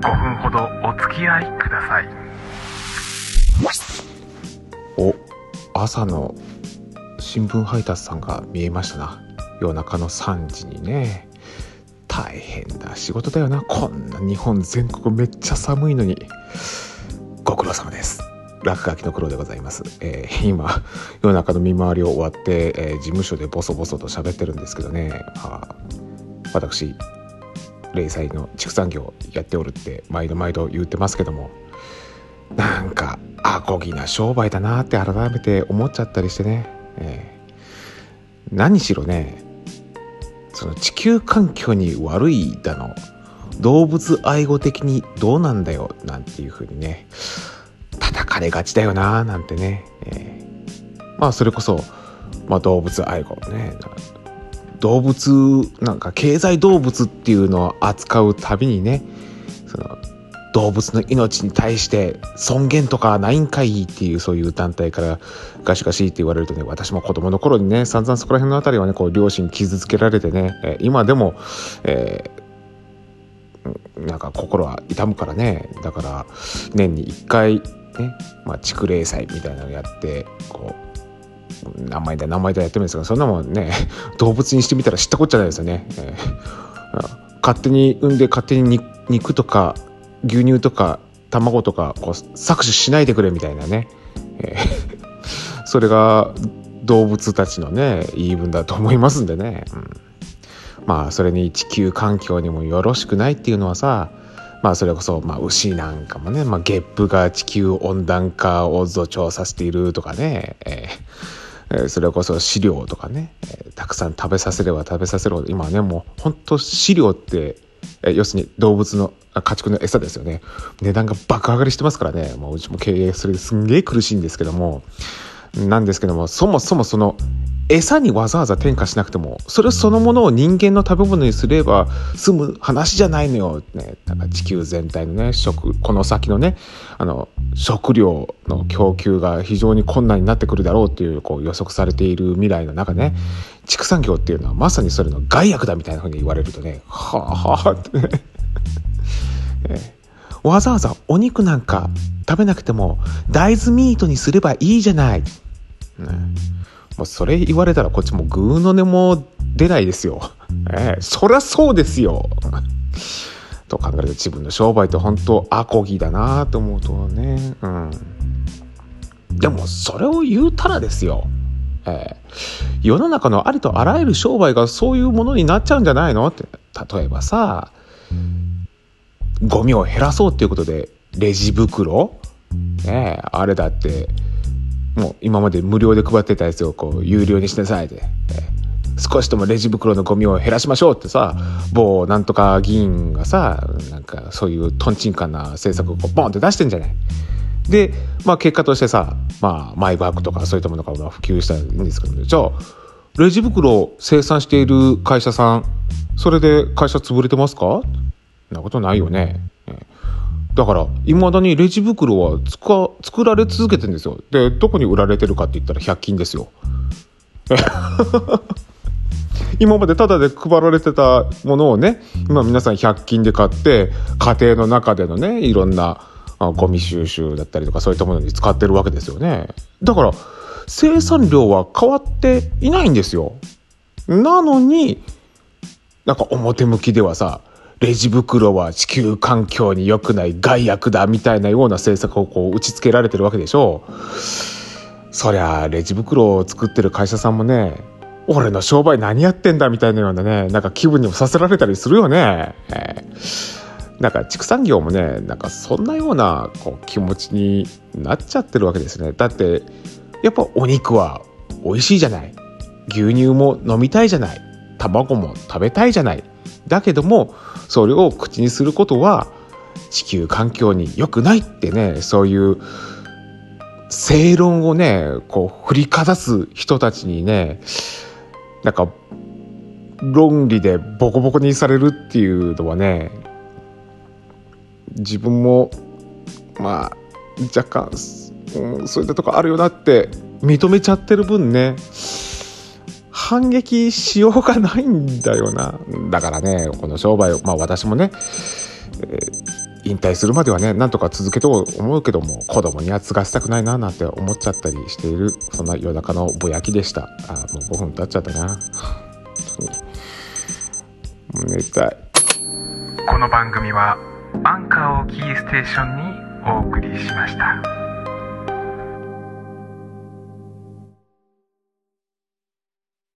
5分ほどお付き合いください。お朝の新聞配達さんが見えましたな。夜中の3時にね。大変な仕事だよな。こんな日本全国めっちゃ寒いのに。ご苦労様です。落書きの苦労でございます、えー今夜中の見回りを終わって、えー事務所でボソボソと喋ってるんですけどね、まあ、私零細の畜産業やっておるって毎度毎度言ってますけどもなんかアコギな商売だなって改めて思っちゃったりしてね、えー何しろねその地球環境に悪いだの動物愛護的にどうなんだよなんていう風にね叩かれがちだよななんてね、えーまあそれこそ、まあ、動物愛護ね動物なんか経済動物っていうのを扱うたびにねその動物の命に対して尊厳とかないんかいっていうそういう団体からガシガシって言われるとね私も子供の頃にね散々そこら辺のあたりはねこう両親傷つけられてね、え今でも、えーなんか心は痛むからね。だから年に1回ね、まあ、畜霊祭みたいなのやってこう名前だ名前だやってるんですがそんなもんね 動物にしてみたら知ったこっちゃないですよね、えー勝手に産んで勝手に肉肉とか牛乳とか卵とかこう搾取しないでくれみたいなね、えー それが動物たちのね言い分だと思いますんでね、うん。まあそれに地球環境にもよろしくないっていうのはさまあそれこそ、まあ、牛なんかもね、まあ、ゲップが地球温暖化を助長させているとかね、えーえそれこそ飼料とかね、えたくさん食べさせれば食べさせるほど今はねもうほんと飼料って、え要するに動物の家畜の餌ですよね。値段が爆上がりしてますからね。もううちも経営それですんげえ苦しいんですけどもなんですけどもそもそもその餌にわざわざ転嫁しなくてもそれそのものを人間の食べ物にすれば済む話じゃないのよ、ね、なんか地球全体のね食この先のねあの食料の供給が非常に困難になってくるだろうっていうこう予測されている未来の中ね。畜産業っていうのはまさにそれの害悪だみたいなふうに言われるとねはあはあって。ねわざわざお肉なんか食べなくても大豆ミートにすればいいじゃない。ね、もうそれ言われたらこっちもグーの音も出ないですよ。ええそりゃそうですよ。と考えると自分の商売って本当アコギだなと思うとね。うん。でもそれを言うたらですよ。ええ世の中のありとあらゆる商売がそういうものになっちゃうんじゃないのって例えばさゴミを減らそうっていうことでレジ袋ねえあれだってもう今まで無料で配ってたやつをこう有料にしなさいで、え少しでもレジ袋のゴミを減らしましょうってさ某なんとか議員がさなんかそういうとんちんかな政策をこうボンって出してんじゃない。で、まあ、結果としてさ、まあ、マイバッグとかそういったものが普及したんですけどねじゃあレジ袋を生産している会社さんそれで会社潰れてますか？そんなことないよね。だから、未だにレジ袋はつか作られ続けてんですよ。で、どこに売られてるかって言ったら100均ですよ。今までタダで配られてたものをね、今皆さん100均で買って、家庭の中でのね、いろんなあゴミ収集だったりとかそういったものに使ってるわけですよね。だから、生産量は変わっていないんですよ。なのに、なんか表向きではさ、レジ袋は地球環境に良くない害悪だみたいなような政策をこう打ち付けられてるわけでしょそりゃレジ袋を作ってる会社さんもね俺の商売何やってんだみたいなようなねなんか気分にもさせられたりするよね、えー。なんか畜産業もねなんかそんなようなこう気持ちになっちゃってるわけですね。だってやっぱお肉は美味しいじゃない。牛乳も飲みたいじゃない。卵も食べたいじゃない。だけどもそれを口にすることは地球環境に良くないってねそういう正論をねこう振りかざす人たちにねなんか論理でボコボコにされるっていうのはね自分もまあ若干、うん、そういったとこあるよなって認めちゃってる分ね反撃しようがないんだよな。だからねこの商売をまあ私もね、えー引退するまではねなんとか続けと思うけども子供には継がせたくないななんて思っちゃったりしているそんな夜中のぼやきでした。あもう5分経っちゃったな。本当に。寝たい。この番組はアンカーをキーステーションにお送りしました